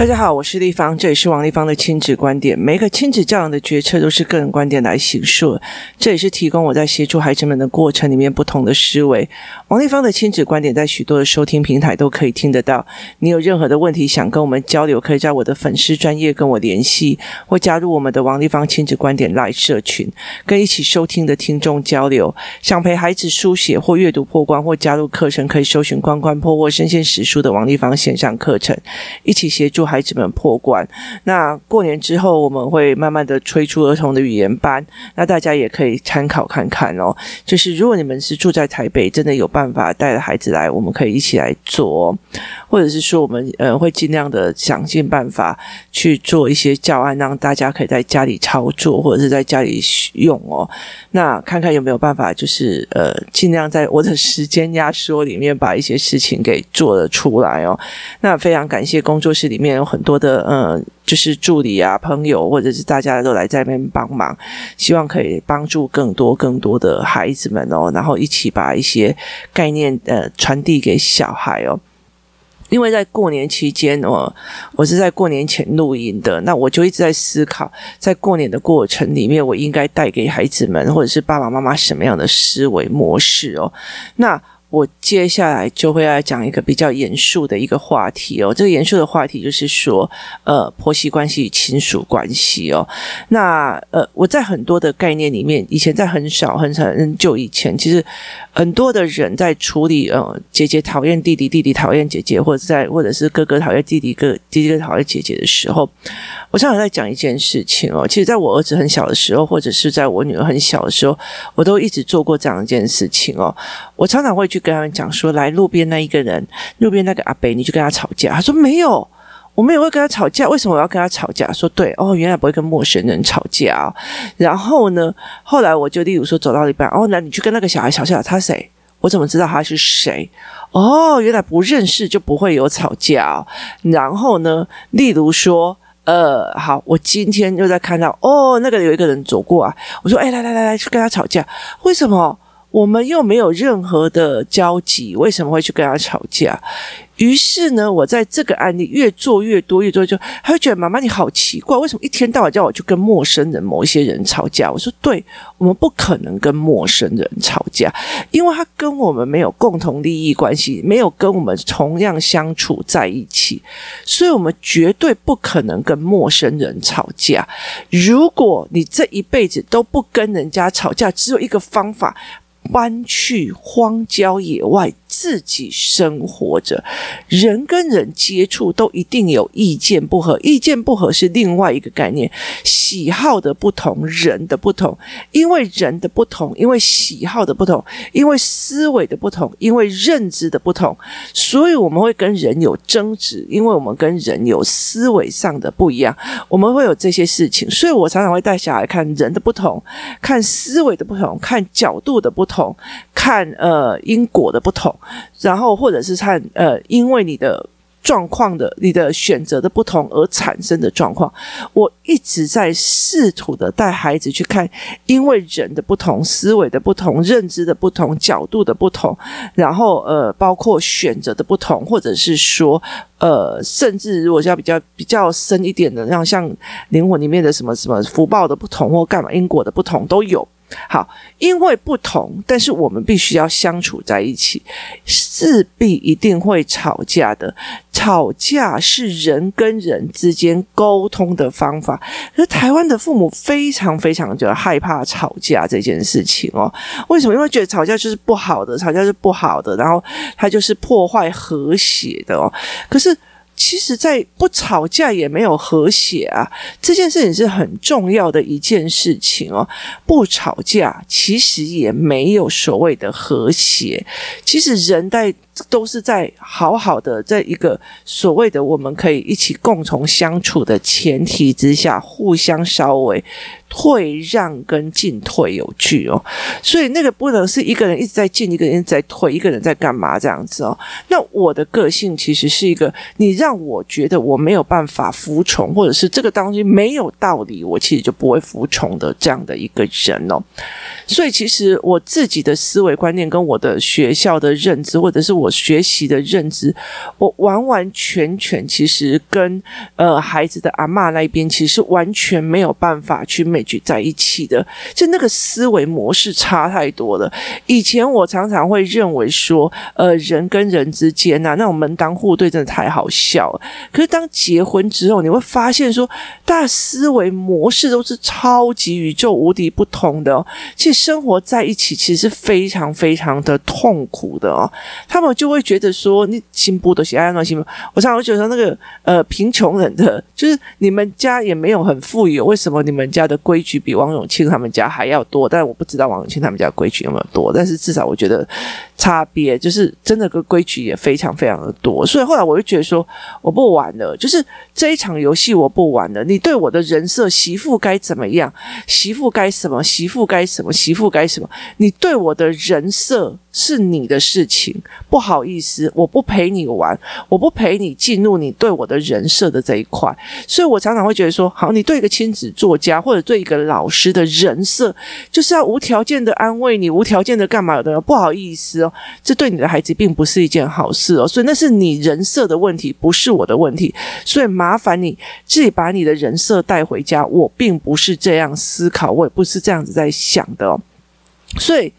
大家好，我是丽芳，这里是王丽芳的亲子观点。每个亲子教养的决策都是个人观点来形塑，这也是提供我在协助孩子们的过程里面不同的思维。王丽芳的亲子观点在许多的收听平台都可以听得到。你有任何的问题想跟我们交流，可以在我的粉丝专业跟我联系，或加入我们的王丽芳亲子观点 LINE 社群，跟一起收听的听众交流。想陪孩子书写或阅读破关，或加入课程，可以搜寻关关破或身先实书的王丽芳线上课程，一起协助 孩子们破关。那过年之后，我们会慢慢的推出儿童的语言班，那大家也可以参考看看哦。就是如果你们是住在台北，真的有办法带着孩子来，我们可以一起来做，或者是说我们呃会尽量的想尽办法去做一些教案，让大家可以在家里操作，或者是在家里用哦。那看看有没有办法，就是呃尽量在我的时间压缩里面把一些事情给做了出来哦。那非常感谢工作室里面有很多。的嗯，就是助理啊、朋友，或者是大家都来这边帮忙，希望可以帮助更多更多的孩子们哦，然后一起把一些概念呃传递给小孩哦。因为在过年期间哦，我是在过年前录音的，那我就一直在思考，在过年的过程里面，我应该带给孩子们或者是爸爸妈妈什么样的思维模式哦？那。我接下来就会来讲一个比较严肃的一个话题哦，这个严肃的话题就是说，呃，婆媳关系亲属关系哦。那呃，我在很多的概念里面，以前在很少很少很久以前，其实很多的人在处理呃，姐姐讨厌弟弟，弟弟讨厌姐姐，或者在或者是哥哥讨厌弟弟，哥弟弟讨厌姐姐的时候，我常常在讲一件事情哦。其实在我儿子很小的时候，或者是在我女儿很小的时候，我都一直做过这样一件事情哦。我常常会去。跟他们讲说，来路边那一个人，路边那个阿伯，你去跟他吵架。他说没有，我们也会跟他吵架。为什么我要跟他吵架？说对哦，原来不会跟陌生人吵架。然后呢，后来我就例如说走到一半，哦，那你去跟那个小孩吵架，他谁？我怎么知道他是谁？哦，原来不认识就不会有吵架。然后呢，例如说，呃，好，我今天又在看到，哦，那个有一个人走过啊，我说，哎，来来来来，去跟他吵架，为什么？我们又没有任何的交集，为什么会去跟他吵架？于是呢，我在这个案例越做越多，越做就他会觉得妈妈你好奇怪，为什么一天到晚叫我去跟陌生人、某一些人吵架？我说对，我们不可能跟陌生人吵架，因为他跟我们没有共同利益关系，没有跟我们同样相处在一起，所以我们绝对不可能跟陌生人吵架。如果你这一辈子都不跟人家吵架，只有一个方法。搬去荒郊野外。自己生活着，人跟人接触都一定有意见不合，意见不合是另外一个概念，喜好的不同，人的不同，因为人的不同，因为喜好的不同，因为思维的不同，因为认知的不同，所以我们会跟人有争执，因为我们跟人有思维上的不一样，我们会有这些事情，所以我常常会带小孩看人的不同，看思维的不同，看角度的不同，看呃因果的不同。然后，或者是看呃，因为你的状况的、你的选择的不同而产生的状况，我一直在试图的带孩子去看，因为人的不同、思维的不同、认知的不同、角度的不同，然后呃，包括选择的不同，或者是说呃，甚至如果要比较比较深一点的，像像灵魂里面的什么什么福报的不同或干嘛因果的不同都有。好，因为不同，但是我们必须要相处在一起，势必一定会吵架的。吵架是人跟人之间沟通的方法，可是台湾的父母非常非常的害怕吵架这件事情哦。为什么？因为觉得吵架就是不好的，吵架是不好的，然后它就是破坏和谐的哦。可是。其实，在不吵架也没有和谐啊，这件事情是很重要的一件事情哦。不吵架，其实也没有所谓的和谐。其实人在。都是在好好的，在一个所谓的我们可以一起共同相处的前提之下，互相稍微退让跟进退有据哦。所以那个不能是一个人一直在进，一个人在退，一个人在干嘛这样子哦。那我的个性其实是一个，你让我觉得我没有办法服从，或者是这个东西没有道理，我其实就不会服从的这样的一个人哦。所以其实我自己的思维观念跟我的学校的认知，或者是我。学习的认知，我完完全全其实跟呃孩子的阿嬷那边其实完全没有办法去凝聚在一起的，就那个思维模式差太多了。以前我常常会认为说，呃，人跟人之间呐、啊，那种门当户对真的太好笑了。可是当结婚之后，你会发现说，大家思维模式都是超级宇宙无敌不同的哦。其实生活在一起其实是非常非常的痛苦的哦。他们就会觉得说，你心不都喜爱那心不？我常常觉得那个呃贫穷人的，就是你们家也没有很富有，为什么你们家的规矩比王永庆他们家还要多？但我不知道王永庆他们家规矩有没有多，但是至少我觉得差别就是真的个规矩也非常非常的多。所以后来我就觉得说，我不玩了，就是这一场游戏我不玩了。你对我的人设，媳妇该怎么样？媳妇该什么？媳妇该什么？媳妇该什么？你对我的人设是你的事情，不好意思，我不陪你玩，我不陪你进入你对我的人设的这一块。所以我常常会觉得说，好，你对一个亲子作家或者对一个老师的人设，就是要无条件的安慰你，无条件的干嘛的？不好意思哦，这对你的孩子并不是一件好事哦。所以那是你人设的问题，不是我的问题。所以麻烦你自己把你的人设带回家。我并不是这样思考，我也不是这样子在想的哦。所以。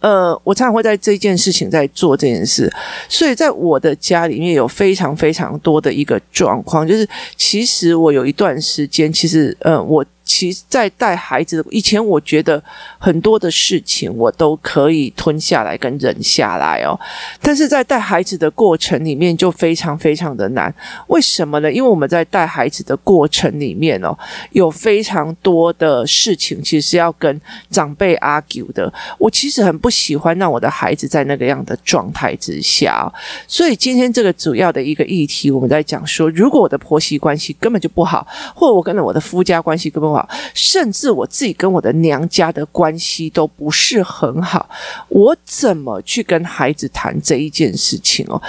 呃，我常常会在这件事情在做这件事，所以在我的家里面有非常非常多的一个状况，就是其实我有一段时间，其实呃我。其实，在带孩子的以前，我觉得很多的事情我都可以吞下来跟忍下来哦。但是在带孩子的过程里面，就非常非常的难。为什么呢？因为我们在带孩子的过程里面哦，有非常多的事情其实是要跟长辈 argue 的。我其实很不喜欢让我的孩子在那个样的状态之下哦。所以今天这个主要的一个议题，我们在讲说，如果我的婆媳关系根本就不好，或者我跟了我的夫家关系根本甚至我自己跟我的娘家的关系都不是很好，我怎么去跟孩子谈这一件事情哦？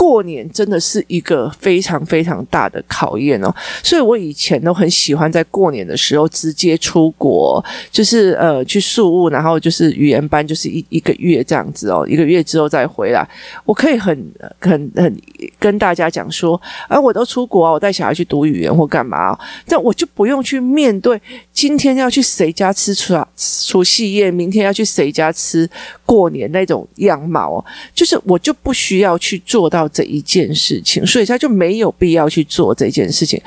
过年真的是一个非常非常大的考验哦，所以我以前都很喜欢在过年的时候直接出国，就是呃去宿务，然后就是语言班，就是一一个月这样子哦，一个月之后再回来，我可以很很很跟大家讲说，啊，我都出国啊，我带小孩去读语言或干嘛，但我就不用去面对今天要去谁家吃除除夕夜，明天要去谁家吃过年那种样貌哦，就是我就不需要去做到这一件事情，所以他就没有必要去做这件事情。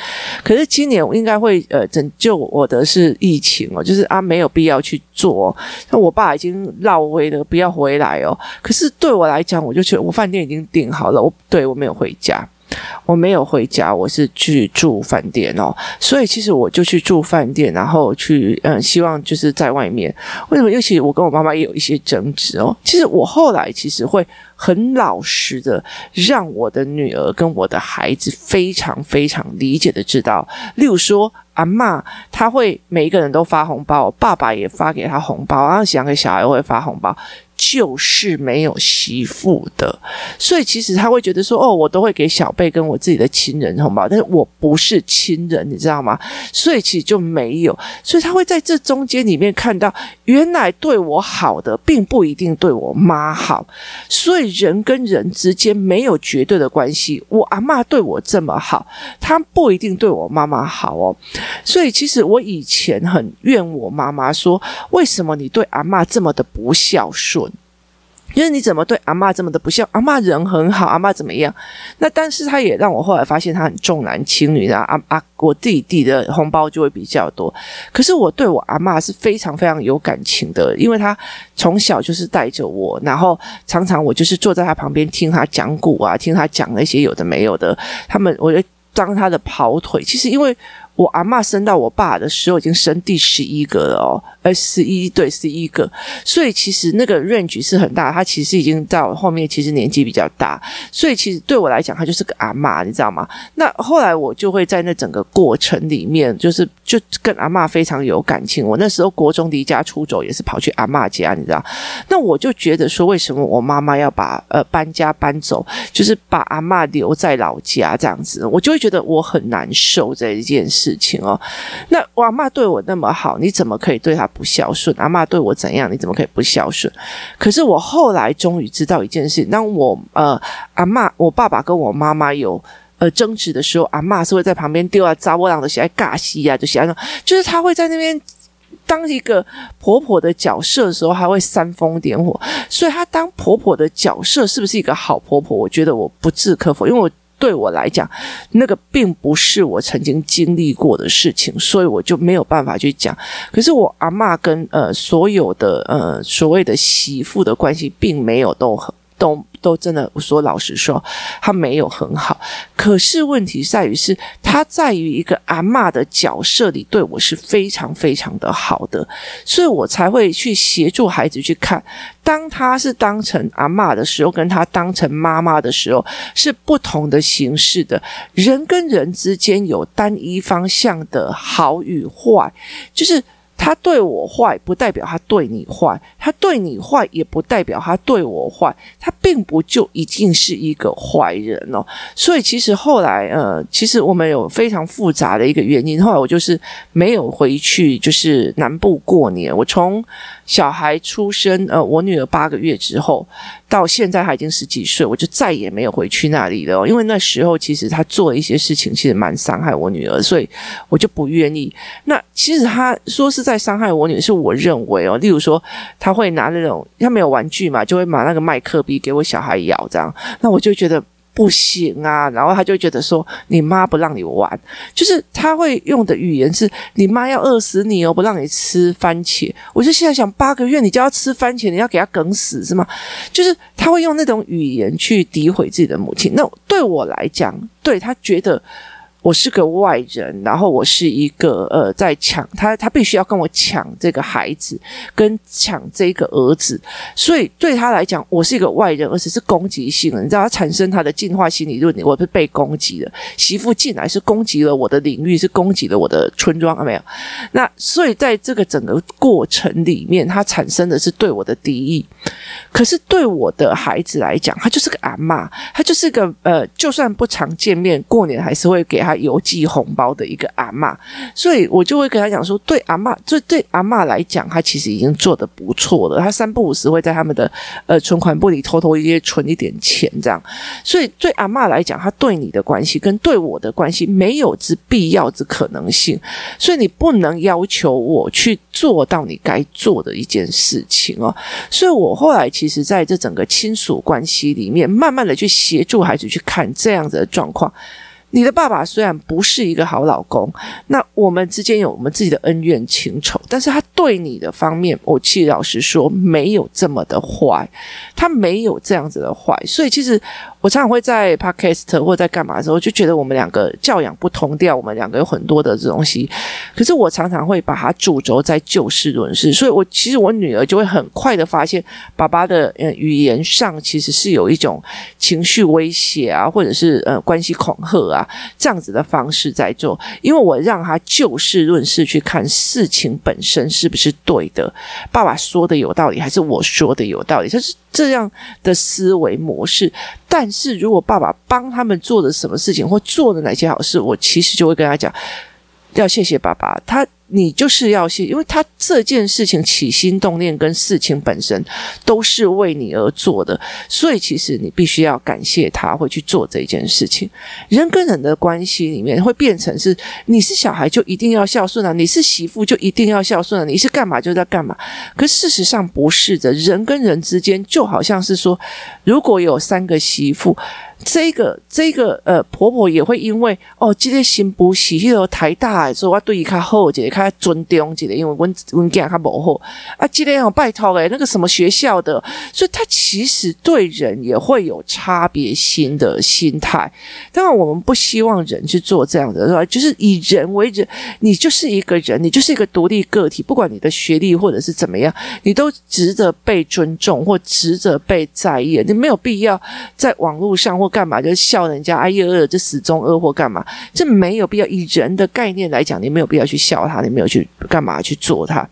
可是今年我应该会呃拯救我的是疫情哦，就是啊没有必要去做。那我爸已经绕回了，不要回来哦。可是对我来讲，我就觉得我饭店已经订好了，我对我没有回家。我没有回家，我是去住饭店哦，所以其实我就去住饭店，然后去嗯，希望就是在外面。为什么？尤其我跟我妈妈也有一些争执哦。其实我后来其实会很老实的让我的女儿跟我的孩子非常非常理解的知道，例如说阿嬷，她会每一个人都发红包，爸爸也发给她红包，然后想给小孩会发红包。就是没有媳妇的，所以其实他会觉得说，哦，我都会给小贝跟我自己的亲人红包，但是我不是亲人，你知道吗？所以其实就没有，所以他会在这中间里面看到，原来对我好的并不一定对我妈好，所以人跟人之间没有绝对的关系。我阿嬷对我这么好，她不一定对我妈妈好哦。所以其实我以前很怨我妈妈说，为什么你对阿嬷这么的不孝顺？因为你怎么对阿嬷这么的不孝？阿嬷人很好，阿嬷怎么样？那但是他也让我后来发现他很重男轻女的。阿阿，我弟弟的红包就会比较多。可是我对我阿嬷是非常非常有感情的，因为他从小就是带着我，然后常常我就是坐在他旁边听他讲古啊，听他讲那些有的没有的。他们我就当他的跑腿。其实因为我阿嬷生到我爸的时候已经生第十一个了哦。呃，十一对十一个，所以其实那个 range 是很大。他其实已经到后面，其实年纪比较大，所以其实对我来讲，他就是个阿嬷，你知道吗？那后来我就会在那整个过程里面，就是就跟阿嬷非常有感情。我那时候国中离家出走，也是跑去阿嬷家，你知道？那我就觉得说，为什么我妈妈要把呃搬家搬走，就是把阿嬷留在老家这样子？我就会觉得我很难受这一件事。情哦。那我阿嬷对我那么好，你怎么可以对她不孝顺？阿嬷对我怎样，你怎么可以不孝顺？可是我后来终于知道一件事，当我呃阿嬷，我爸爸跟我妈妈有呃争执的时候，阿嬷是会在旁边丢啊杂波浪的喜爱尬戏啊，就喜欢那，就是她会在那边。当一个婆婆的角色的时候，还会煽风点火，所以她当婆婆的角色是不是一个好婆婆？我觉得我不置可否，因为我对我来讲，那个并不是我曾经经历过的事情，所以我就没有办法去讲。可是我阿嬷跟呃所有的呃所谓的媳妇的关系，并没有都很都。都真的，我说老实说，他没有很好。可是问题在于是，他在于一个阿嬷的角色里，对我是非常非常的好的，所以我才会去协助孩子去看，当他是当成阿嬷的时候，跟他当成妈妈的时候，是不同的形式的。人跟人之间有单一方向的好与坏，就是。他对我坏，不代表他对你坏；他对你坏，也不代表他对我坏。他并不就一定是一个坏人哦。所以其实后来，呃，其实我们有非常复杂的一个原因。后来我就是没有回去，就是南部过年。我从小孩出生，呃，我女儿八个月之后，到现在她已经十几岁，我就再也没有回去那里了。因为那时候其实他做了一些事情，其实蛮伤害我女儿，所以我就不愿意。那其实他说是在在伤害我女，是我认为哦。例如说，他会拿那种他没有玩具嘛，就会把那个麦克笔给我小孩咬，这样，那我就觉得。不行啊，然后他就觉得说，你妈不让你玩，就是他会用的语言是你妈要饿死你哦，不让你吃番茄。我就现在想，八个月你就要吃番茄，你要给他梗死是吗？就是他会用那种语言去诋毁自己的母亲。那对我来讲，对他觉得。我是个外人，然后我是一个呃，在抢他，他必须要跟我抢这个孩子，跟抢这个儿子，所以对他来讲，我是一个外人，而且是攻击性的。你知道，他产生他的进化心理论，我是被攻击的。媳妇进来是攻击了我的领域，是攻击了我的村庄，有没有？那所以在这个整个过程里面，他产生的是对我的敌意。可是对我的孩子来讲，他就是个阿嬷，他就是个呃，就算不常见面，过年还是会给他。邮寄红包的一个阿嬷，所以我就会跟他讲说，对阿嬷，这对阿嬷来讲，他其实已经做得不错了。他三不五时会在他们的呃存款簿里偷偷一些存一点钱，这样。所以对阿嬷来讲，他对你的关系跟对我的关系没有之必要之可能性，所以你不能要求我去做到你该做的一件事情哦。所以我后来其实在这整个亲属关系里面，慢慢的去协助孩子去看这样子的状况。你的爸爸虽然不是一个好老公，那我们之间有我们自己的恩怨情仇，但是他对你的方面，我其实老实说没有这么的坏，他没有这样子的坏，所以其实。我常常会在 podcast 或者在干嘛的时候，就觉得我们两个教养不同调，我们两个有很多的这东西。可是我常常会把它主轴在就事论事，所以我其实我女儿就会很快的发现，爸爸的呃语言上其实是有一种情绪威胁啊，或者是呃关系恐吓啊这样子的方式在做。因为我让他就事论事去看事情本身是不是对的，爸爸说的有道理还是我说的有道理，就是这样的思维模式。但是如果爸爸帮他们做的什么事情，或做的哪些好事，我其实就会跟他讲，要谢谢爸爸，他。你就是要谢，因为他这件事情起心动念跟事情本身都是为你而做的，所以其实你必须要感谢他会去做这件事情。人跟人的关系里面会变成是，你是小孩就一定要孝顺啊，你是媳妇就一定要孝顺啊，你是干嘛就在干嘛。可事实上不是的，人跟人之间就好像是说，如果有三个媳妇。这个这个呃，婆婆也会因为哦，今天新妇是迄个台大，所以我对伊较好一点，较尊重一点，因为阮阮囝较无好啊。今天哦，拜托诶，那个什么学校的，所以他其实对人也会有差别心的心态。当然，我们不希望人去做这样的，是吧？就是以人为人，你就是一个人，你就是一个独立个体，不管你的学历或者是怎么样，你都值得被尊重或值得被在意。你没有必要在网络上或干嘛就是笑人家哎呦，这死忠恶或干嘛？这没有必要。以人的概念来讲，你没有必要去笑他，你没有去干嘛去做他。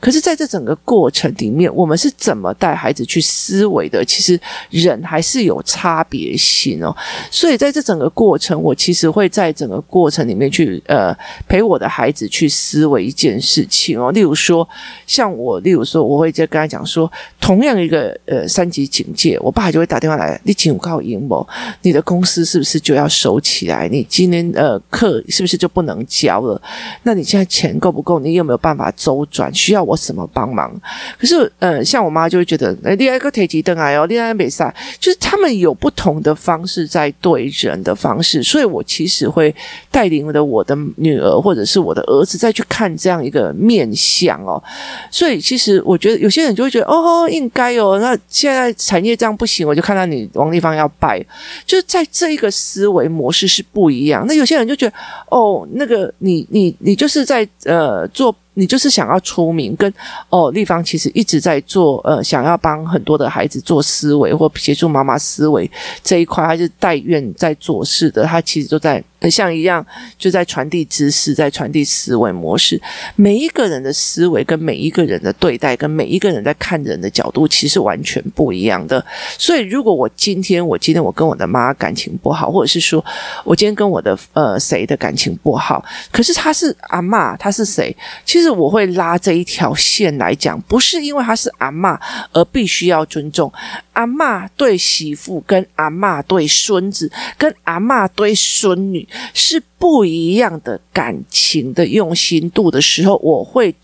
可是，在这整个过程里面，我们是怎么带孩子去思维的？其实人还是有差别性哦。所以，在这整个过程，我其实会在整个过程里面去呃陪我的孩子去思维一件事情哦。例如说，像我，例如说，我会在跟他讲说，同样一个呃三级警戒，我爸就会打电话来，你请我靠阴谋，你的公司是不是就要收起来？你今天呃课是不是就不能教了？那你现在钱够不够？你有没有办法周转？需要我什么帮忙？可是呃，像我妈就会觉得，哎，另外一个提起灯来哦，另外比赛，就是他们有不同的方式在对人的方式，所以我其实会带领的我的女儿或者是我的儿子再去看这样一个面相哦。所以其实我觉得有些人就会觉得，哦，应该哦，那现在产业这样不行，我就看到你王立芳要拜，就是在这一个思维模式是不一样。那有些人就觉得，哦，那个你你你就是在呃做。你就是想要出名，跟哦，立方其实一直在做，呃，想要帮很多的孩子做思维或协助妈妈思维这一块，他是代院在做事的，他其实都在。很像一样，就在传递知识，在传递思维模式。每一个人的思维，跟每一个人的对待，跟每一个人在看人的角度，其实完全不一样的。所以，如果我今天，我今天我跟我的妈感情不好，或者是说我今天跟我的呃谁的感情不好，可是他是阿嬷，他是谁？其实是我会拉这一条线来讲，不是因为他是阿嬷而必须要尊重。阿嬷对媳妇，跟阿嬷对孙子，跟阿嬷对孙女是不一样的感情的用心度的时候，我会。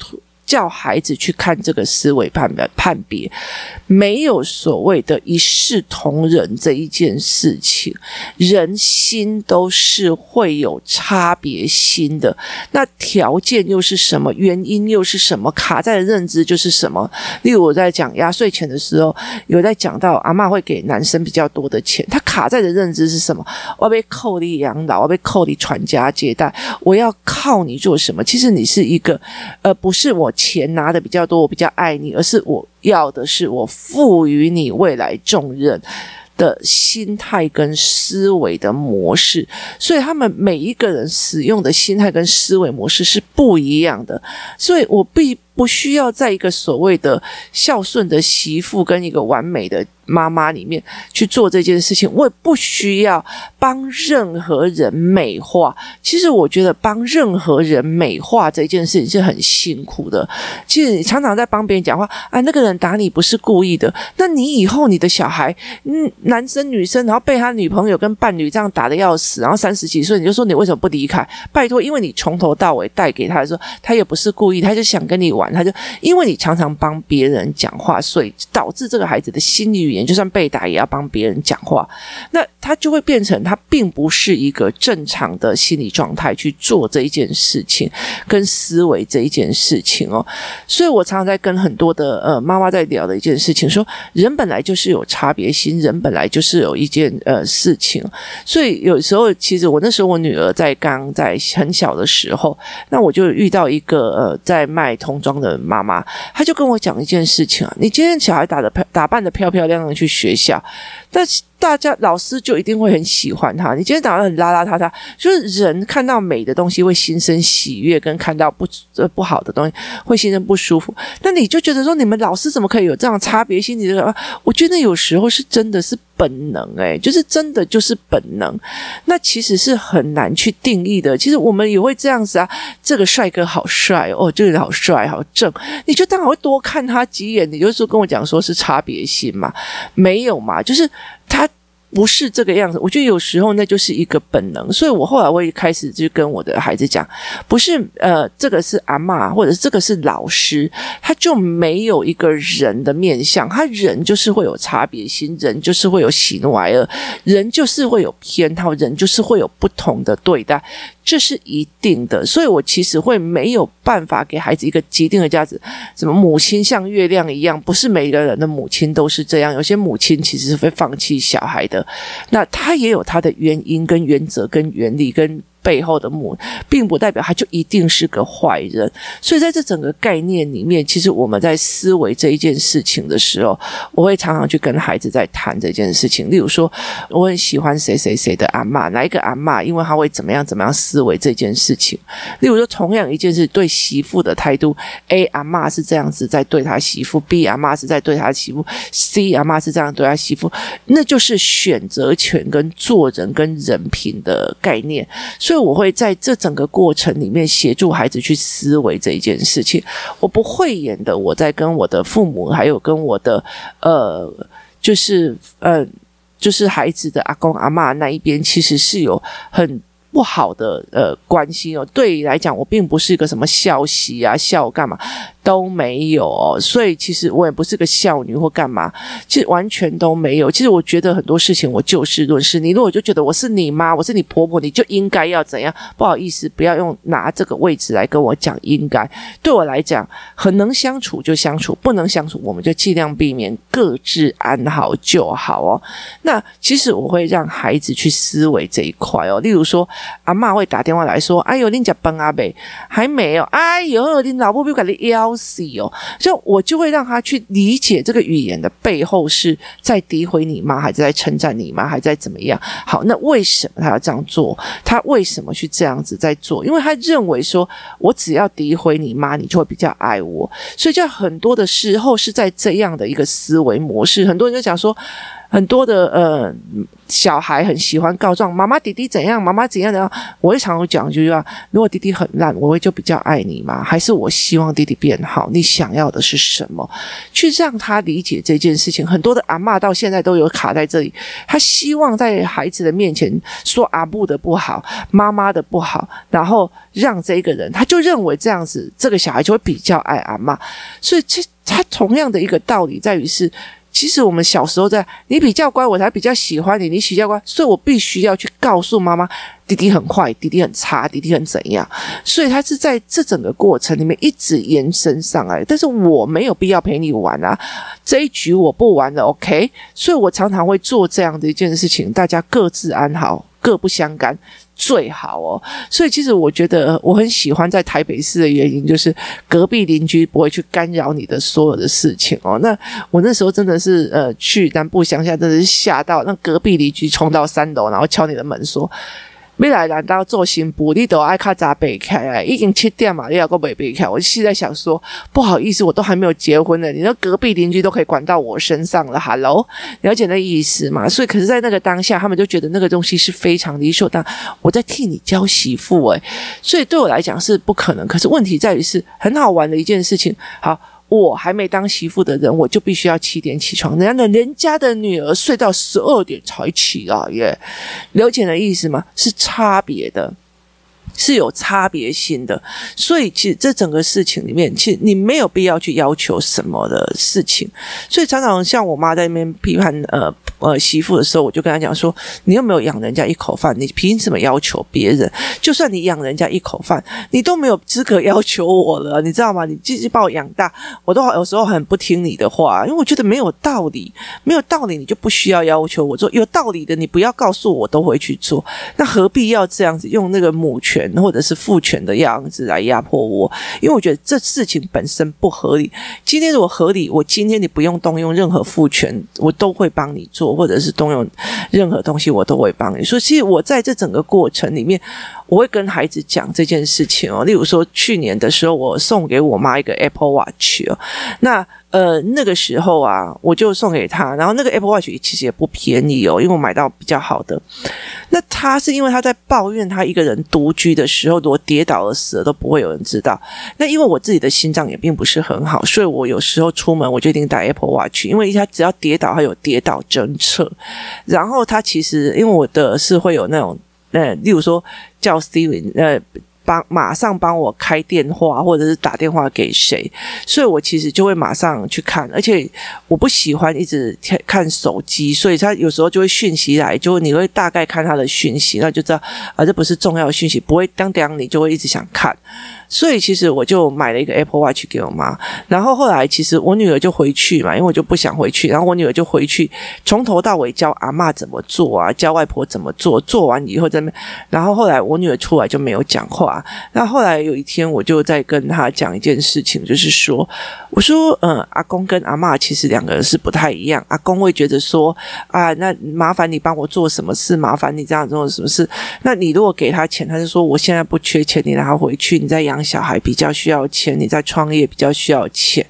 叫孩子去看这个思维判别判别，没有所谓的一视同仁这一件事情，人心都是会有差别心的。那条件又是什么？原因又是什么？卡在的认知就是什么？例如我在讲压岁钱的时候，有在讲到阿嬷会给男生比较多的钱，他卡在的认知是什么？我要被扣你养老，我要被扣你传家接代，我要靠你做什么？其实你是一个，呃，不是我。钱拿的比较多，我比较爱你，而是我要的是我赋予你未来重任的心态跟思维的模式，所以他们每一个人使用的心态跟思维模式是不一样的，所以我必不需要在一个所谓的孝顺的媳妇跟一个完美的。妈妈里面去做这件事情，我也不需要帮任何人美化。其实我觉得帮任何人美化这件事情是很辛苦的。其实你常常在帮别人讲话，啊，那个人打你不是故意的，那你以后你的小孩，嗯，男生女生，然后被他女朋友跟伴侣这样打得要死，然后三十几岁你就说你为什么不离开？拜托，因为你从头到尾带给他的时候，他也不是故意，他就想跟你玩，他就因为你常常帮别人讲话，所以导致这个孩子的心理语言。就算被打，也要帮别人讲话，那他就会变成他并不是一个正常的心理状态去做这一件事情，跟思维这一件事情哦。所以我常常在跟很多的呃妈妈在聊的一件事情，说人本来就是有差别心，人本来就是有一件呃事情。所以有时候，其实我那时候我女儿在刚在很小的时候，那我就遇到一个呃在卖童装的妈妈，她就跟我讲一件事情啊，你今天小孩打的打扮的漂漂亮亮。去学校，但是大家老师就一定会很喜欢他。你今天打得很邋邋遢遢，就是人看到美的东西会心生喜悦，跟看到不呃不好的东西会心生不舒服。那你就觉得说，你们老师怎么可以有这样差别心理的？我觉得有时候是真的是本能，欸，诶，就是真的就是本能。那其实是很难去定义的。其实我们也会这样子啊，这个帅哥好帅哦，这个人好帅好正，你就当然会多看他几眼。你就说跟我讲说是差别心嘛？没有嘛？就是他。不是这个样子，我觉得有时候那就是一个本能，所以我后来我也开始就跟我的孩子讲，不是呃，这个是阿嬷，或者是这个是老师，他就没有一个人的面相，他人就是会有差别心，人就是会有喜怒哀乐，人就是会有偏好，人就是会有不同的对待。这是一定的，所以我其实会没有办法给孩子一个既定的价值。什么母亲像月亮一样，不是每个人的母亲都是这样。有些母亲其实是会放弃小孩的，那他也有他的原因、跟原则、跟原理、跟背后的母，并不代表他就一定是个坏人。所以在这整个概念里面，其实我们在思维这一件事情的时候，我会常常去跟孩子在谈这件事情。例如说，我很喜欢谁谁谁的阿嬷，哪一个阿嬷，因为他会怎么样怎么样思维这件事情。例如说，同样一件事，对媳妇的态度，A 阿嬷是这样子在对他媳妇，B 阿嬷是在对他媳妇，C 阿嬷是这样对他媳妇，那就是选择权跟做人跟人品的概念。所以我会在这整个过程里面协助孩子去思维这一件事情。我不会演的，我在跟我的父母，还有跟我的呃，就是呃，就是孩子的阿公阿妈那一边，其实是有很不好的呃关系哦。对于来讲，我并不是一个什么孝媳啊，孝干嘛？都没有哦，所以其实我也不是个孝女或干嘛，其实完全都没有。其实我觉得很多事情我就事论事。你如果就觉得我是你妈，我是你婆婆，你就应该要怎样？不好意思，不要用拿这个位置来跟我讲应该。对我来讲，很能相处就相处，不能相处我们就尽量避免，各自安好就好哦。那其实我会让孩子去思维这一块哦。例如说，阿嬷会打电话来说：“哎呦，你吃饭啊没？还没有？哎呦，你老婆又给你邀。”哦，就我就会让他去理解这个语言的背后是在诋毁你妈，还是在称赞你妈，还在怎么样？好，那为什么他要这样做？他为什么去这样子在做？因为他认为说，我只要诋毁你妈，你就会比较爱我。所以，在很多的时候是在这样的一个思维模式。很多人就讲说。很多的呃小孩很喜欢告状，妈妈弟弟怎样，妈妈怎样怎样。我会常常讲，就是说，如果弟弟很烂，我会就比较爱你吗？还是我希望弟弟变好？你想要的是什么？去让他理解这件事情。很多的阿嬷到现在都有卡在这里，他希望在孩子的面前说阿布的不好，妈妈的不好，然后让这个人，他就认为这样子，这个小孩就会比较爱阿嬷。所以这他同样的一个道理在于是。其实我们小时候在，你比较乖，我才比较喜欢你。你比较乖，所以我必须要去告诉妈妈，弟弟很坏，弟弟很差，弟弟很怎样。所以他是在这整个过程里面一直延伸上来。但是我没有必要陪你玩啊，这一局我不玩了，OK？所以我常常会做这样的一件事情，大家各自安好，各不相干。最好哦，所以其实我觉得我很喜欢在台北市的原因，就是隔壁邻居不会去干扰你的所有的事情哦。那我那时候真的是呃去南部乡下，真的是吓到，那隔壁邻居冲到三楼，然后敲你的门说。未来难道做新妇，你都爱卡早备开啊？已经七点嘛，你要个备备开。我现在想说，不好意思，我都还没有结婚呢。你说隔壁邻居都可以管到我身上了，Hello，了解那意思吗？所以，可是，在那个当下，他们就觉得那个东西是非常理所当然。我在替你教媳妇，诶，所以对我来讲是不可能。可是问题在于是很好玩的一件事情。好。我还没当媳妇的人，我就必须要七点起床。人家的人家的女儿睡到十二点才起啊耶，刘姐的意思吗？是差别的。是有差别性的，所以其实这整个事情里面，其实你没有必要去要求什么的事情。所以常常像我妈在那边批判呃呃媳妇的时候，我就跟她讲说：“你又没有养人家一口饭，你凭什么要求别人？就算你养人家一口饭，你都没有资格要求我了，你知道吗？你继续把我养大，我都有时候很不听你的话，因为我觉得没有道理，没有道理，你就不需要要求我做。有道理的，你不要告诉我，我都会去做。那何必要这样子用那个母权？”或者是父权的样子来压迫我，因为我觉得这事情本身不合理。今天如果合理，我今天你不用动用任何父权，我都会帮你做，或者是动用任何东西，我都会帮你。所以，其实我在这整个过程里面，我会跟孩子讲这件事情哦。例如说，去年的时候，我送给我妈一个 Apple Watch 哦，那。呃，那个时候啊，我就送给他，然后那个 Apple Watch 其实也不便宜哦，因为我买到比较好的。那他是因为他在抱怨他一个人独居的时候，如果跌倒了死了都不会有人知道。那因为我自己的心脏也并不是很好，所以我有时候出门我就一定带 Apple Watch，因为他只要跌倒，他有跌倒侦测。然后他其实因为我的是会有那种，呃，例如说叫 Steven，呃。帮马上帮我开电话，或者是打电话给谁，所以我其实就会马上去看，而且我不喜欢一直看手机，所以他有时候就会讯息来，就你会大概看他的讯息，那就知道啊，这不是重要讯息，不会当当你就会一直想看。所以其实我就买了一个 Apple Watch 给我妈，然后后来其实我女儿就回去嘛，因为我就不想回去，然后我女儿就回去，从头到尾教阿嬷怎么做啊，教外婆怎么做，做完以后在那，然后后来我女儿出来就没有讲话。那后来有一天我就在跟她讲一件事情，就是说，我说，嗯，阿公跟阿嬷其实两个人是不太一样，阿公会觉得说，啊，那麻烦你帮我做什么事，麻烦你这样做什么事，那你如果给他钱，他就说我现在不缺钱，你拿回去，你再养。小孩比较需要钱，你在创业比较需要钱，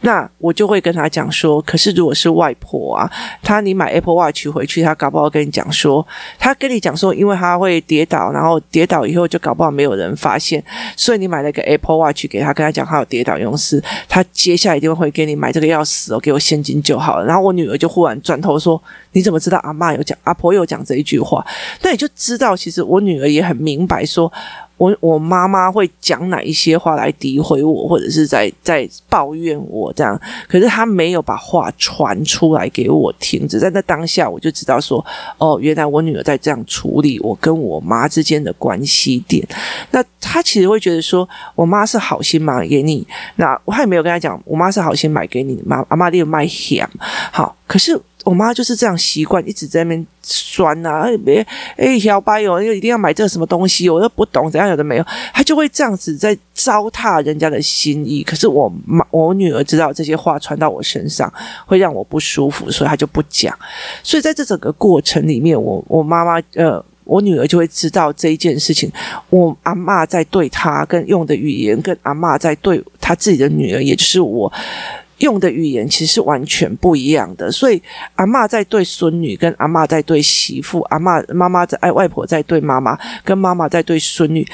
那我就会跟他讲说，可是如果是外婆啊，他你买 Apple Watch 回去，他搞不好跟你讲说，他跟你讲说，因为他会跌倒，然后跌倒以后就搞不好没有人发现，所以你买了个 Apple Watch 给他，跟他讲他有跌倒用事，他接下来一定会给你买这个要死哦，给我现金就好了。然后我女儿就忽然转头说，你怎么知道阿妈有讲，阿婆有讲这一句话？那你就知道，其实我女儿也很明白说。我我妈妈会讲哪一些话来诋毁我，或者是在在抱怨我这样，可是她没有把话传出来给我听，只在那当下我就知道说，哦，原来我女儿在这样处理我跟我妈之间的关系点。那她其实会觉得说，我妈是好心买给你，那我还没有跟她讲，我妈是好心买给你，妈阿妈你有卖险，好，可是。我妈就是这样习惯，一直在那边酸呐、啊，别哎小白哟，又一定要买这个什么东西，我又不懂怎样有的没有，她就会这样子在糟蹋人家的心意。可是我妈我女儿知道这些话传到我身上会让我不舒服，所以她就不讲。所以在这整个过程里面，我我妈妈呃，我女儿就会知道这一件事情。我阿嬷在对她跟用的语言，跟阿嬷在对她自己的女儿，也就是我。用的语言其实是完全不一样的，所以阿嬷在对孙女，跟阿嬷在对媳妇，阿嬷妈妈在爱外婆在对妈妈，跟妈妈在对孙女。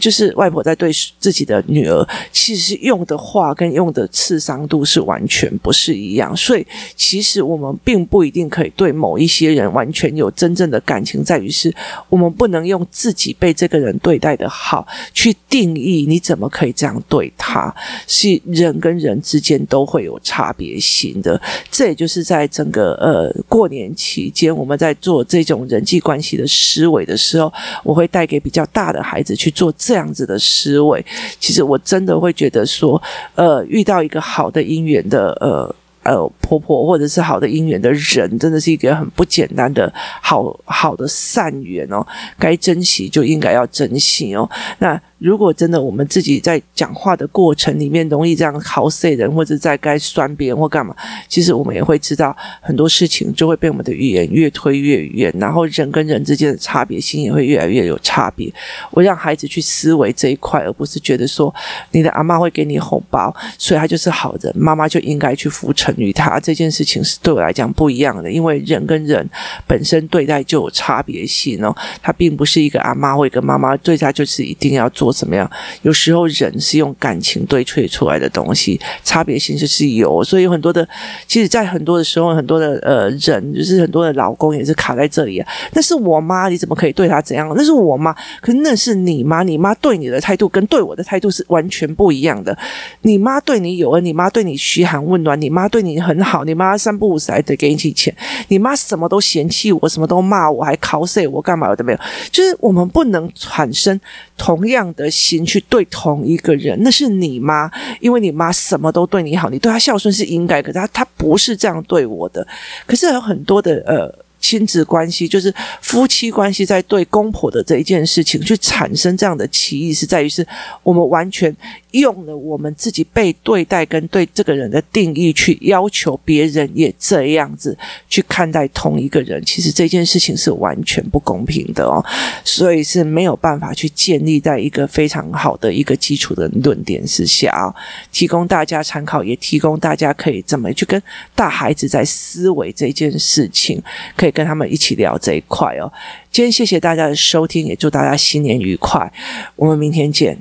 就是外婆在对自己的女儿，其实用的话跟用的刺伤度是完全不是一样，所以其实我们并不一定可以对某一些人完全有真正的感情，在于是我们不能用自己被这个人对待的好去定义你怎么可以这样对他，是人跟人之间都会有差别性的，这也就是在整个呃过年期间我们在做这种人际关系的思维的时候，我会带给比较大的孩子去做。这样子的思维，其实我真的会觉得说，呃，遇到一个好的姻缘的，呃呃婆婆，或者是好的姻缘的人，真的是一个很不简单的好好的善缘哦，该珍惜就应该要珍惜哦，那。如果真的我们自己在讲话的过程里面容易这样好塞人，或者在该酸别人或干嘛，其实我们也会知道很多事情就会被我们的语言越推越远，然后人跟人之间的差别性也会越来越有差别。我让孩子去思维这一块，而不是觉得说你的阿妈会给你红包，所以他就是好人，妈妈就应该去服从于他。这件事情是对我来讲不一样的，因为人跟人本身对待就有差别性哦，他并不是一个阿妈或一个妈妈对他就是一定要做。怎么样？有时候人是用感情堆砌出来的东西，差别性就是有，所以有很多的，其实，在很多的时候，很多的呃人，就是很多的老公也是卡在这里啊。那是我妈，你怎么可以对她怎样？那是我妈，可那是你妈，你妈对你的态度跟对我的态度是完全不一样的。你妈对你有恩，你妈对你嘘寒问暖，你妈对你很好，你妈三不五时还得给你寄钱，你妈什么都嫌弃我，什么都骂我，还 cos 我干嘛我都没有？就是我们不能产生同样的。的心去对同一个人，那是你妈，因为你妈什么都对你好，你对她孝顺是应该，可是她她不是这样对我的，可是有很多的呃。亲子关系就是夫妻关系，在对公婆的这一件事情去产生这样的歧义，是在于是我们完全用了我们自己被对待跟对这个人的定义去要求别人也这样子去看待同一个人，其实这件事情是完全不公平的哦，所以是没有办法去建立在一个非常好的一个基础的论点之下啊，提供大家参考，也提供大家可以怎么去跟大孩子在思维这件事情可以。跟他们一起聊这一块哦。今天谢谢大家的收听，也祝大家新年愉快。我们明天见。